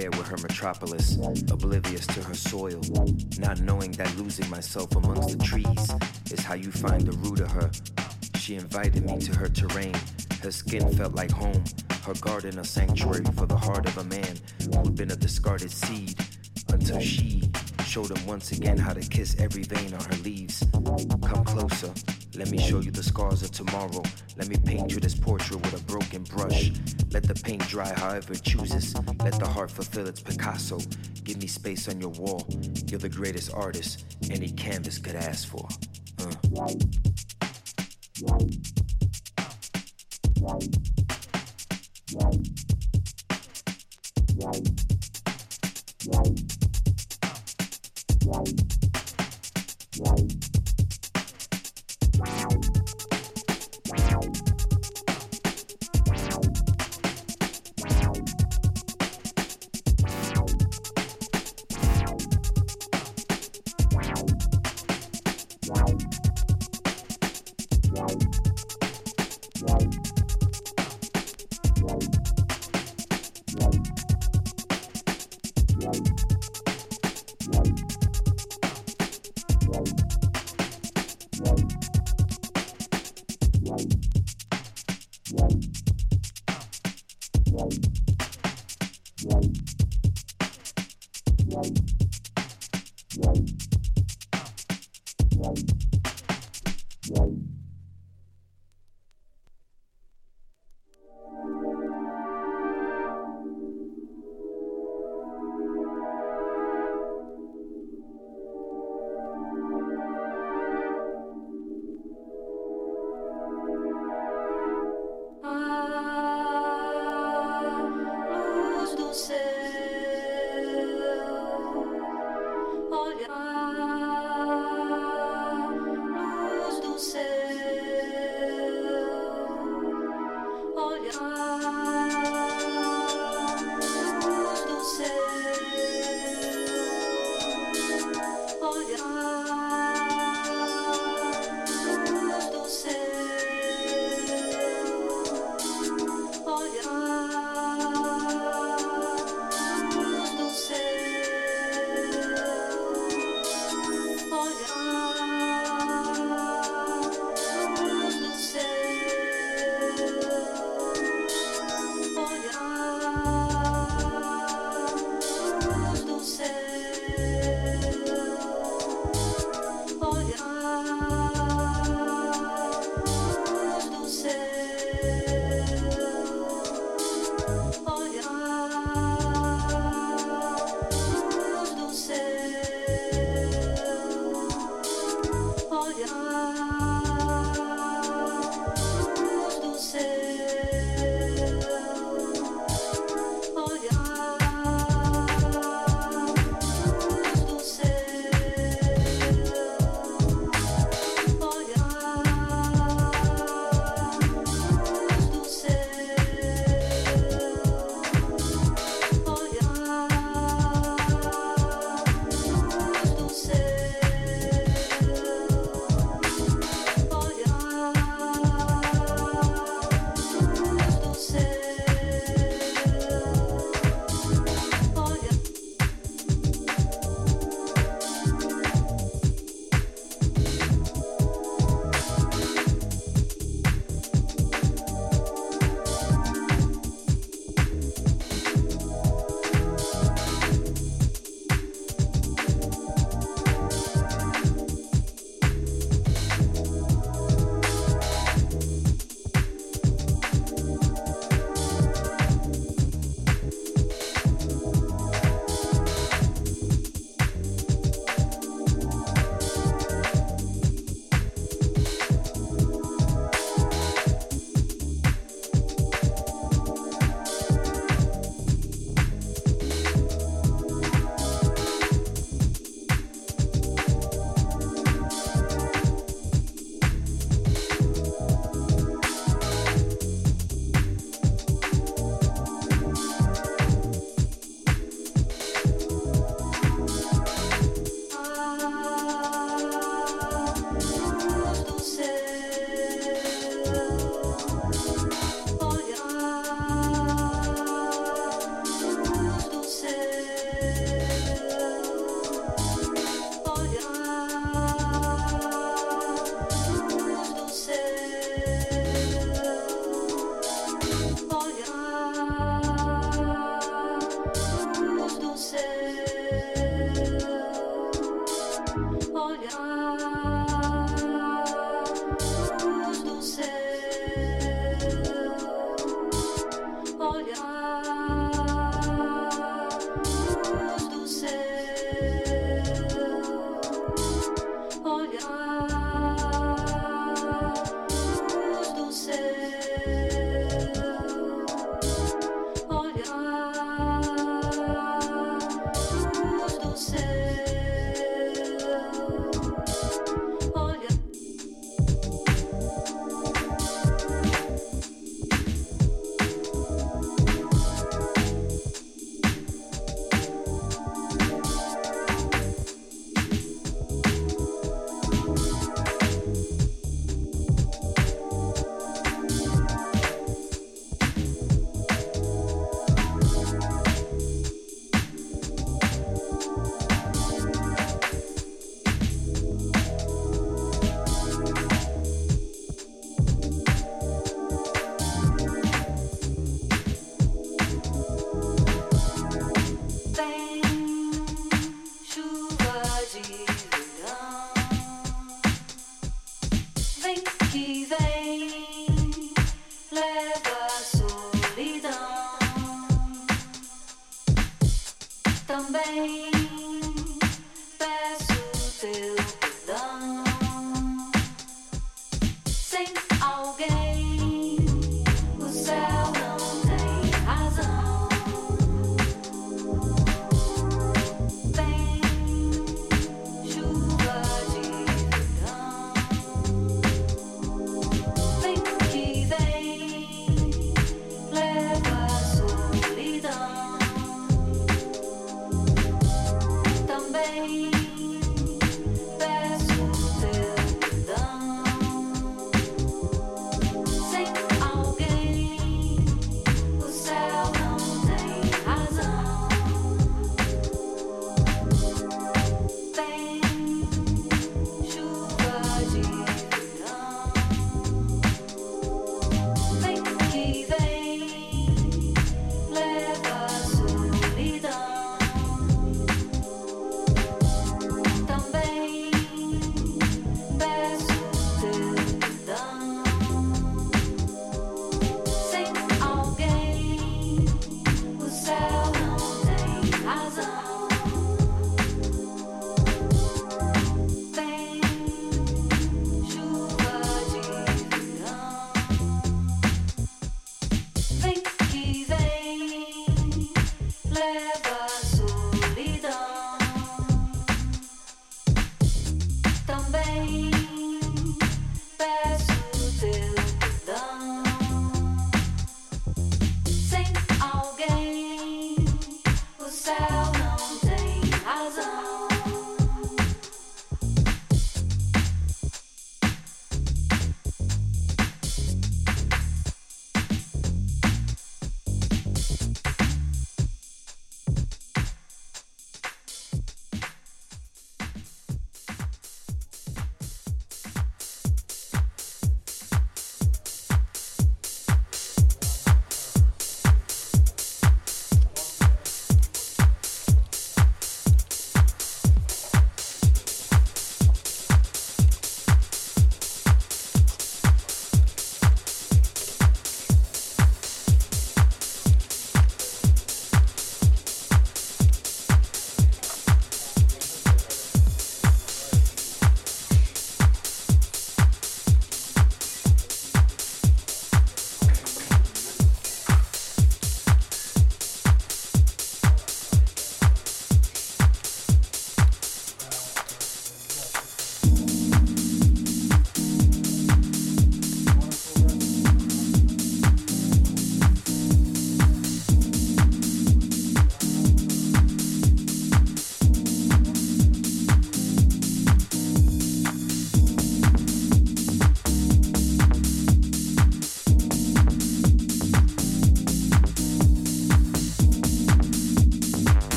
her metropolis, oblivious to her soil, not knowing that losing myself amongst the trees is how you find the root of her. She invited me to her terrain. Her skin felt like home, her garden a sanctuary for the heart of a man who'd been a discarded seed Show them once again how to kiss every vein on her leaves. Come closer, let me show you the scars of tomorrow. Let me paint you this portrait with a broken brush. Let the paint dry however it chooses. Let the heart fulfill its Picasso. Give me space on your wall. You're the greatest artist any canvas could ask for. Uh. Right. Wow.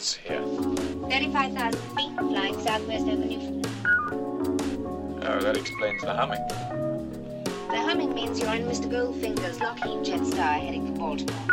is here. 35,000 feet, flying southwest over Newfoundland. Oh, that explains the humming. The humming means you're on Mr. Goldfinger's Lockheed JetStar heading for Baltimore.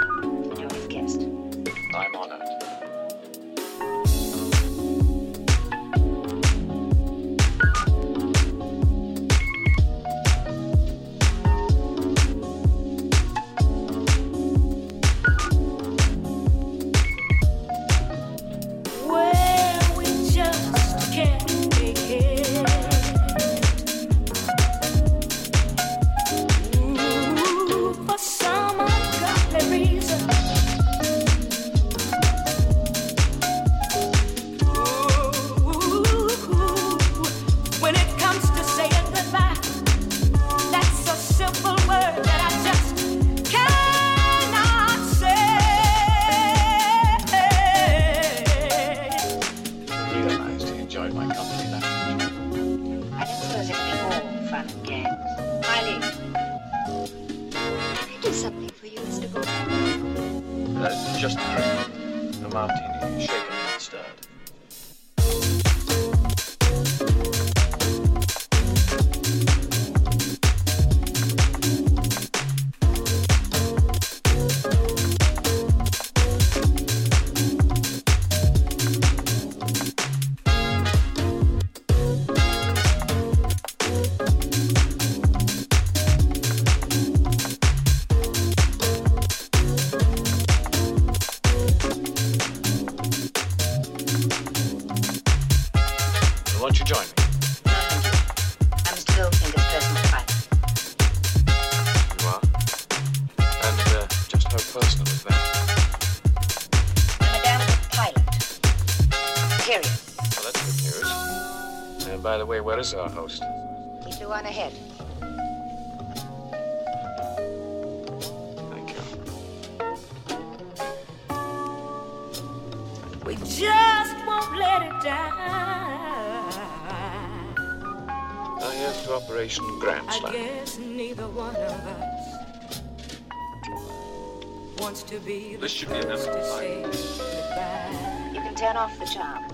That is our host. He flew on ahead. Thank you. We just won't let it die. Oh, I have to Operation Grand Slam. I guess neither one of us wants to be. This should be enough. You can turn off the charm.